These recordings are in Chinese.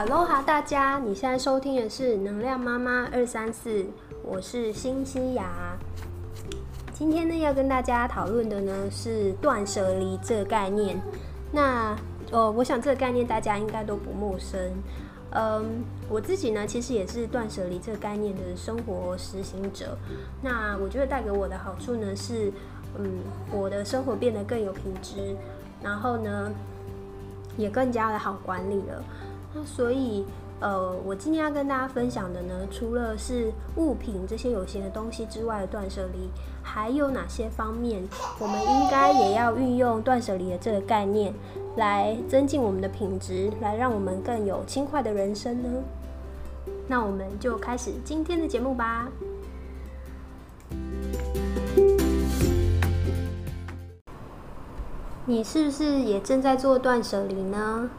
哈喽哈，大家，你现在收听的是能量妈妈二三四，我是新西亚。今天呢，要跟大家讨论的呢是断舍离这个概念。那呃，我想这个概念大家应该都不陌生。嗯，我自己呢，其实也是断舍离这个概念的生活实行者。那我觉得带给我的好处呢是，嗯，我的生活变得更有品质，然后呢，也更加的好管理了。那所以，呃，我今天要跟大家分享的呢，除了是物品这些有形的东西之外的断舍离，还有哪些方面，我们应该也要运用断舍离的这个概念，来增进我们的品质，来让我们更有轻快的人生呢？那我们就开始今天的节目吧。你是不是也正在做断舍离呢？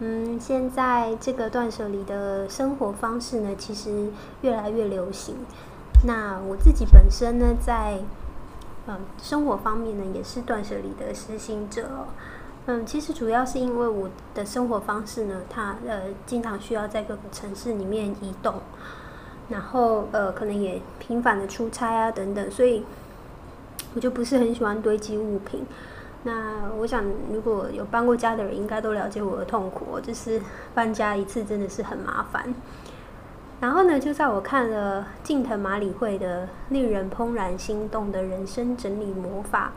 嗯，现在这个断舍离的生活方式呢，其实越来越流行。那我自己本身呢，在嗯生活方面呢，也是断舍离的实行者。嗯，其实主要是因为我的生活方式呢，它呃经常需要在各个城市里面移动，然后呃可能也频繁的出差啊等等，所以我就不是很喜欢堆积物品。那我想，如果有搬过家的人，应该都了解我的痛苦，就是搬家一次真的是很麻烦。然后呢，就在我看了近藤麻里惠的令人怦然心动的人生整理魔法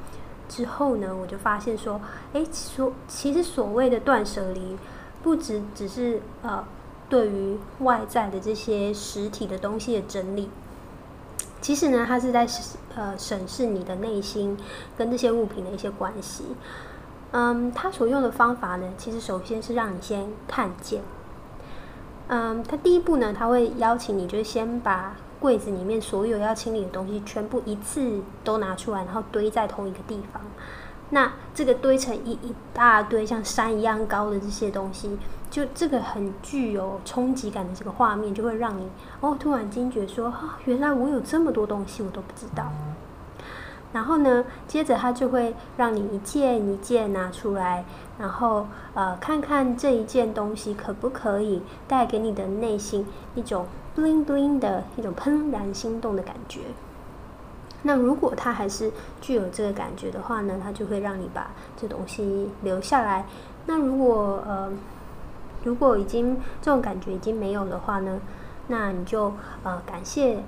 之后呢，我就发现说，哎，说其实所谓的断舍离，不只只是呃对于外在的这些实体的东西的整理。其实呢，他是在呃审视你的内心跟这些物品的一些关系。嗯，他所用的方法呢，其实首先是让你先看见。嗯，他第一步呢，他会邀请你，就先把柜子里面所有要清理的东西全部一次都拿出来，然后堆在同一个地方。那这个堆成一一大堆像山一样高的这些东西。就这个很具有冲击感的这个画面，就会让你哦突然惊觉说，原来我有这么多东西我都不知道。然后呢，接着他就会让你一件一件拿出来，然后呃看看这一件东西可不可以带给你的内心一种 bling bling 的一种怦然心动的感觉。那如果它还是具有这个感觉的话呢，它就会让你把这东西留下来。那如果呃。如果已经这种感觉已经没有的话呢，那你就呃感谢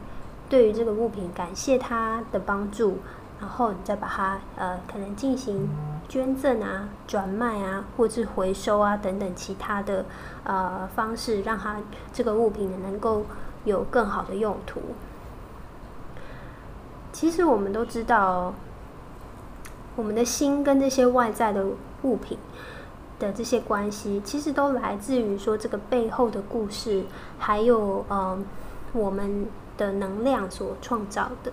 对于这个物品感谢它的帮助，然后你再把它呃可能进行捐赠啊、转卖啊，或是回收啊等等其他的呃方式，让它这个物品能够有更好的用途。其实我们都知道，我们的心跟这些外在的物品。的这些关系，其实都来自于说这个背后的故事，还有呃我们的能量所创造的。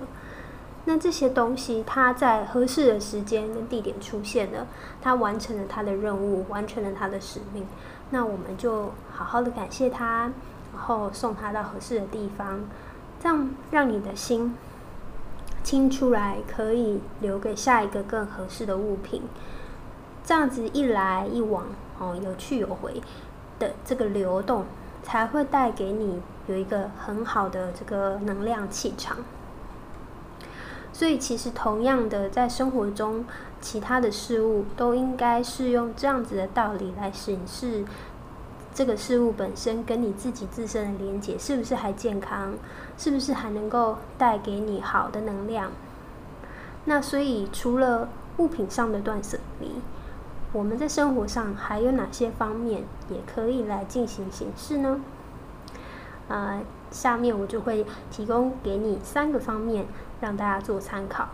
那这些东西，它在合适的时间跟地点出现了，它完成了它的任务，完成了它的使命。那我们就好好的感谢它，然后送它到合适的地方，这样让你的心清出来，可以留给下一个更合适的物品。这样子一来一往，哦，有去有回的这个流动，才会带给你有一个很好的这个能量气场。所以，其实同样的，在生活中，其他的事物都应该是用这样子的道理来审视这个事物本身跟你自己自身的连接是不是还健康，是不是还能够带给你好的能量。那所以，除了物品上的断舍离。我们在生活上还有哪些方面也可以来进行显示呢？呃，下面我就会提供给你三个方面，让大家做参考。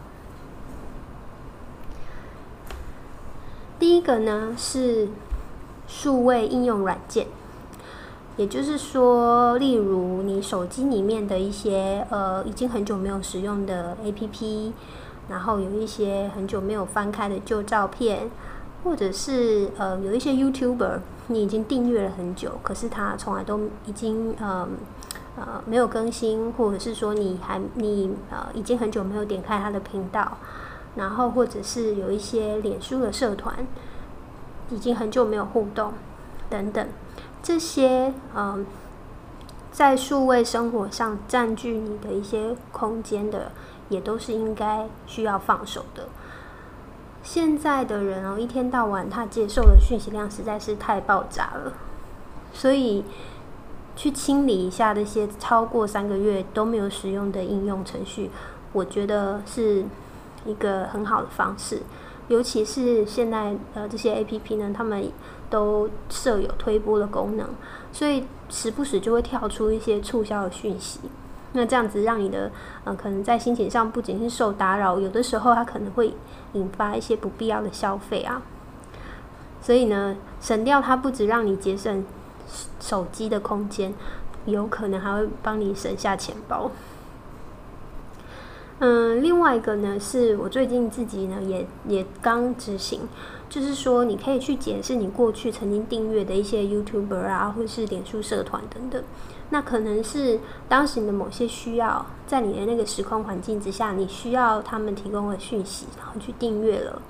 第一个呢是数位应用软件，也就是说，例如你手机里面的一些呃已经很久没有使用的 APP，然后有一些很久没有翻开的旧照片。或者是呃有一些 YouTuber，你已经订阅了很久，可是他从来都已经呃呃没有更新，或者是说你还你呃已经很久没有点开他的频道，然后或者是有一些脸书的社团，已经很久没有互动等等，这些嗯，在数位生活上占据你的一些空间的，也都是应该需要放手的。现在的人哦，一天到晚他接受的讯息量实在是太爆炸了，所以去清理一下那些超过三个月都没有使用的应用程序，我觉得是一个很好的方式。尤其是现在呃这些 A P P 呢，他们都设有推播的功能，所以时不时就会跳出一些促销的讯息。那这样子让你的呃可能在心情上不仅是受打扰，有的时候它可能会引发一些不必要的消费啊。所以呢，省掉它不止让你节省手机的空间，有可能还会帮你省下钱包。嗯，另外一个呢，是我最近自己呢也也刚执行，就是说你可以去检视你过去曾经订阅的一些 YouTuber 啊，或是脸书社团等等。那可能是当时你的某些需要，在你的那个时空环境之下，你需要他们提供的讯息，然后去订阅了。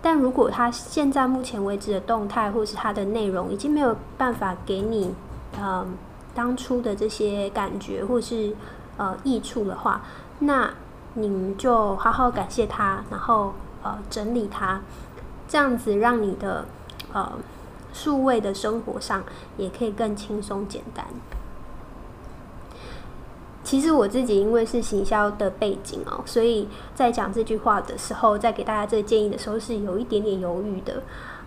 但如果他现在目前为止的动态，或是他的内容已经没有办法给你，嗯，当初的这些感觉或是呃益处的话，那你们就好好感谢他，然后呃整理它，这样子让你的呃数位的生活上也可以更轻松简单。其实我自己因为是行销的背景哦，所以在讲这句话的时候，在给大家这个建议的时候是有一点点犹豫的。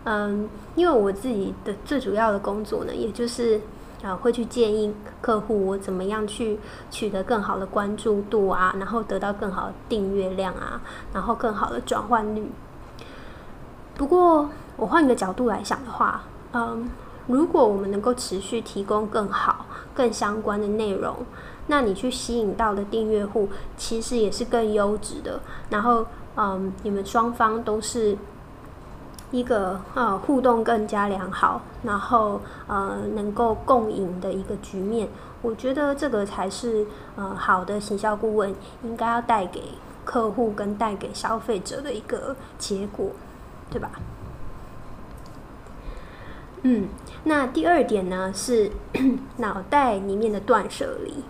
嗯，因为我自己的最主要的工作呢，也就是。啊，会去建议客户我怎么样去取得更好的关注度啊，然后得到更好的订阅量啊，然后更好的转换率。不过，我换一个角度来想的话，嗯，如果我们能够持续提供更好、更相关的内容，那你去吸引到的订阅户其实也是更优质的。然后，嗯，你们双方都是。一个呃互动更加良好，然后呃能够共赢的一个局面，我觉得这个才是呃好的行销顾问应该要带给客户跟带给消费者的一个结果，对吧？嗯，那第二点呢是 脑袋里面的断舍离。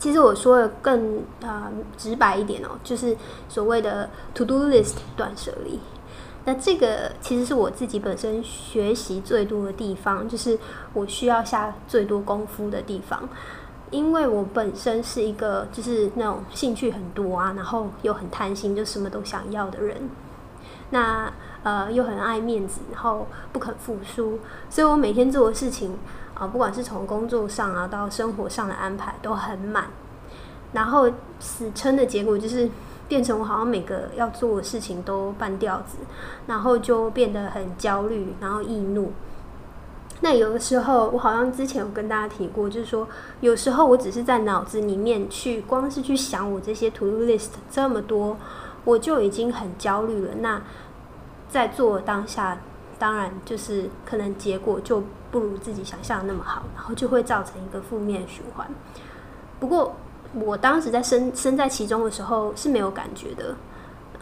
其实我说的更啊直白一点哦，就是所谓的 to do list 断舍离。那这个其实是我自己本身学习最多的地方，就是我需要下最多功夫的地方，因为我本身是一个就是那种兴趣很多啊，然后又很贪心，就什么都想要的人。那呃又很爱面子，然后不肯服输，所以我每天做的事情啊，不管是从工作上啊到生活上的安排都很满，然后死撑的结果就是。变成我好像每个要做的事情都半吊子，然后就变得很焦虑，然后易怒。那有的时候，我好像之前有跟大家提过，就是说，有时候我只是在脑子里面去，光是去想我这些 to do list 这么多，我就已经很焦虑了。那在做当下，当然就是可能结果就不如自己想象的那么好，然后就会造成一个负面循环。不过，我当时在身身在其中的时候是没有感觉的，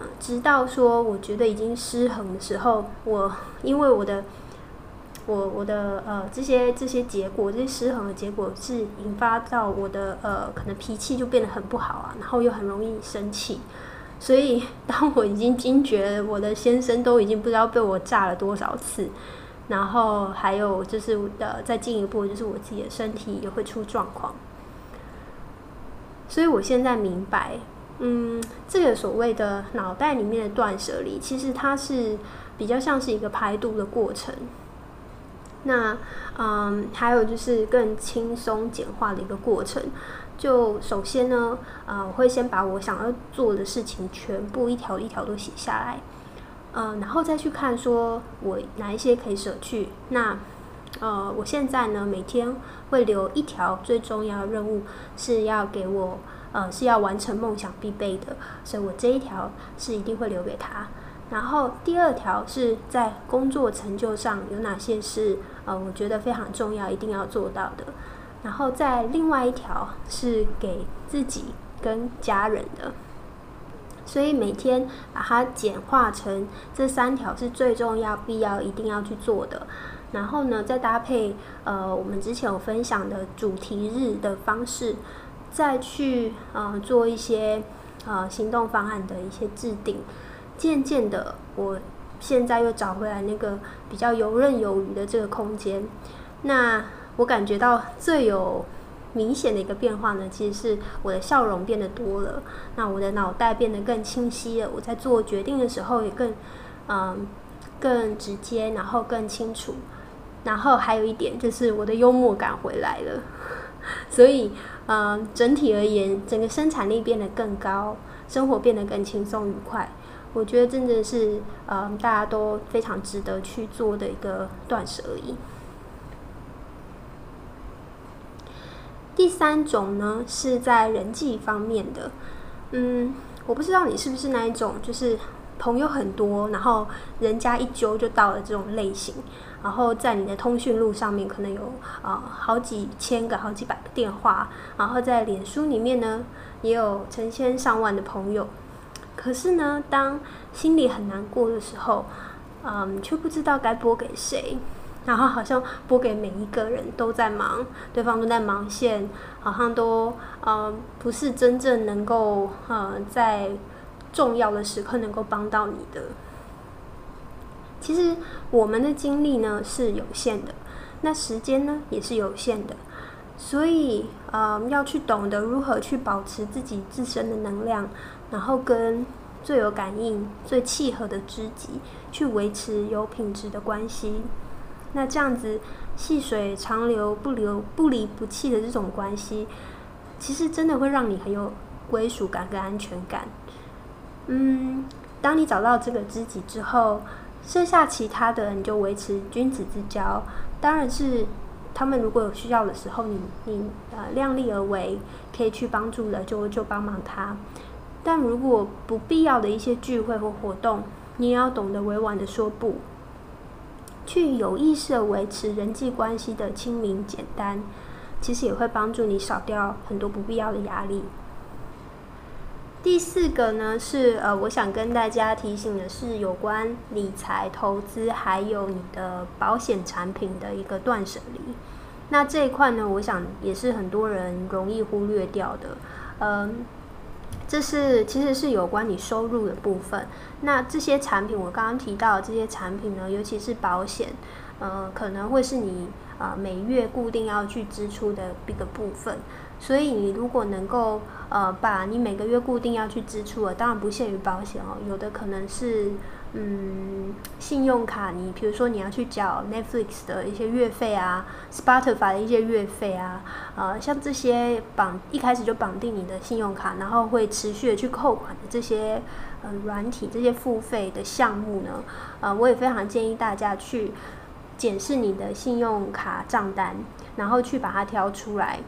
嗯，直到说我觉得已经失衡的时候，我因为我的我我的呃这些这些结果，这些失衡的结果是引发到我的呃可能脾气就变得很不好啊，然后又很容易生气，所以当我已经惊觉我的先生都已经不知道被我炸了多少次，然后还有就是呃再进一步就是我自己的身体也会出状况。所以我现在明白，嗯，这个所谓的脑袋里面的断舍离，其实它是比较像是一个排毒的过程。那，嗯，还有就是更轻松简化的一个过程。就首先呢，呃，我会先把我想要做的事情全部一条一条都写下来，嗯，然后再去看说我哪一些可以舍去。那呃，我现在呢，每天会留一条最重要的任务，是要给我，呃，是要完成梦想必备的，所以我这一条是一定会留给他。然后第二条是在工作成就上有哪些是，呃，我觉得非常重要，一定要做到的。然后在另外一条是给自己跟家人的，所以每天把它简化成这三条是最重要、必要、一定要去做的。然后呢，再搭配呃我们之前有分享的主题日的方式，再去呃做一些呃行动方案的一些制定。渐渐的，我现在又找回来那个比较游刃有余的这个空间。那我感觉到最有明显的一个变化呢，其实是我的笑容变得多了，那我的脑袋变得更清晰了。我在做决定的时候也更嗯更直接，然后更清楚。然后还有一点就是我的幽默感回来了，所以嗯整体而言，整个生产力变得更高，生活变得更轻松愉快。我觉得真的是嗯大家都非常值得去做的一个断舍离。第三种呢，是在人际方面的。嗯，我不知道你是不是那一种，就是朋友很多，然后人家一揪就到了这种类型。然后在你的通讯录上面可能有啊好几千个、好几百个电话，然后在脸书里面呢也有成千上万的朋友。可是呢，当心里很难过的时候，嗯，却不知道该拨给谁。然后好像拨给每一个人都在忙，对方都在忙线，好像都呃不是真正能够呃在重要的时刻能够帮到你的。其实我们的精力呢是有限的，那时间呢也是有限的，所以呃要去懂得如何去保持自己自身的能量，然后跟最有感应、最契合的知己去维持有品质的关系。那这样子细水长流、不流不离不弃的这种关系，其实真的会让你很有归属感跟安全感。嗯，当你找到这个知己之后，剩下其他的你就维持君子之交。当然是他们如果有需要的时候，你你呃量力而为，可以去帮助的就就帮忙他。但如果不必要的一些聚会或活动，你也要懂得委婉的说不。去有意识的维持人际关系的清明简单，其实也会帮助你少掉很多不必要的压力。第四个呢是呃，我想跟大家提醒的是有关理财投资还有你的保险产品的一个断舍离。那这一块呢，我想也是很多人容易忽略掉的，嗯。这是其实是有关你收入的部分。那这些产品，我刚刚提到这些产品呢，尤其是保险，呃，可能会是你啊每月固定要去支出的一个部分。所以你如果能够呃把你每个月固定要去支出的，当然不限于保险哦，有的可能是。嗯，信用卡，你比如说你要去缴 Netflix 的一些月费啊，Spotify 的一些月费啊，呃，像这些绑一开始就绑定你的信用卡，然后会持续的去扣款的这些呃软体这些付费的项目呢，呃，我也非常建议大家去检视你的信用卡账单，然后去把它挑出来。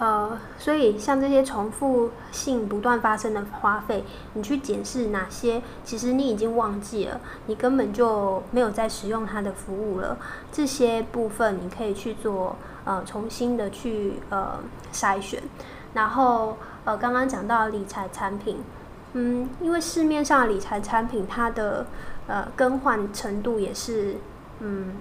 呃，所以像这些重复性不断发生的花费，你去检视哪些其实你已经忘记了，你根本就没有在使用它的服务了。这些部分你可以去做呃重新的去呃筛选。然后呃刚刚讲到理财产品，嗯，因为市面上理财产品它的呃更换程度也是嗯。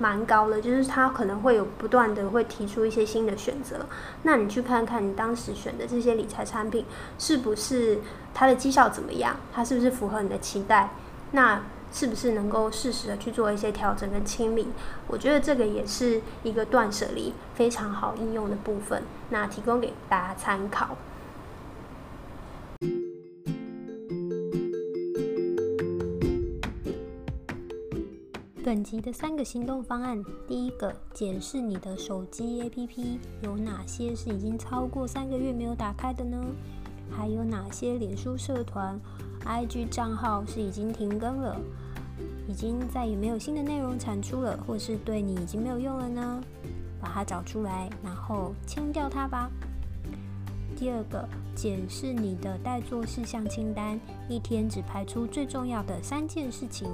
蛮高的，就是它可能会有不断的会提出一些新的选择。那你去看看你当时选的这些理财产品，是不是它的绩效怎么样？它是不是符合你的期待？那是不是能够适时的去做一些调整跟清理？我觉得这个也是一个断舍离非常好应用的部分。那提供给大家参考。本集的三个行动方案：第一个，检视你的手机 APP 有哪些是已经超过三个月没有打开的呢？还有哪些脸书社团、IG 账号是已经停更了，已经再也没有新的内容产出了，或是对你已经没有用了呢？把它找出来，然后清掉它吧。第二个，检视你的待做事项清单，一天只排出最重要的三件事情。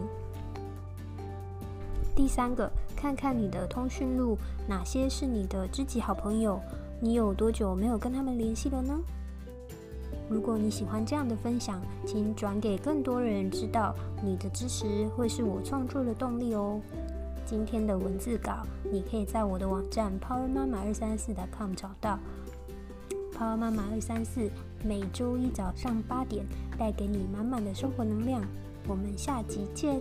第三个，看看你的通讯录，哪些是你的知己好朋友？你有多久没有跟他们联系了呢？如果你喜欢这样的分享，请转给更多人知道。你的支持会是我创作的动力哦。今天的文字稿，你可以在我的网站 power 妈妈二三四 .com 找到。power 妈妈二三四每周一早上八点带给你满满的生活能量。我们下集见。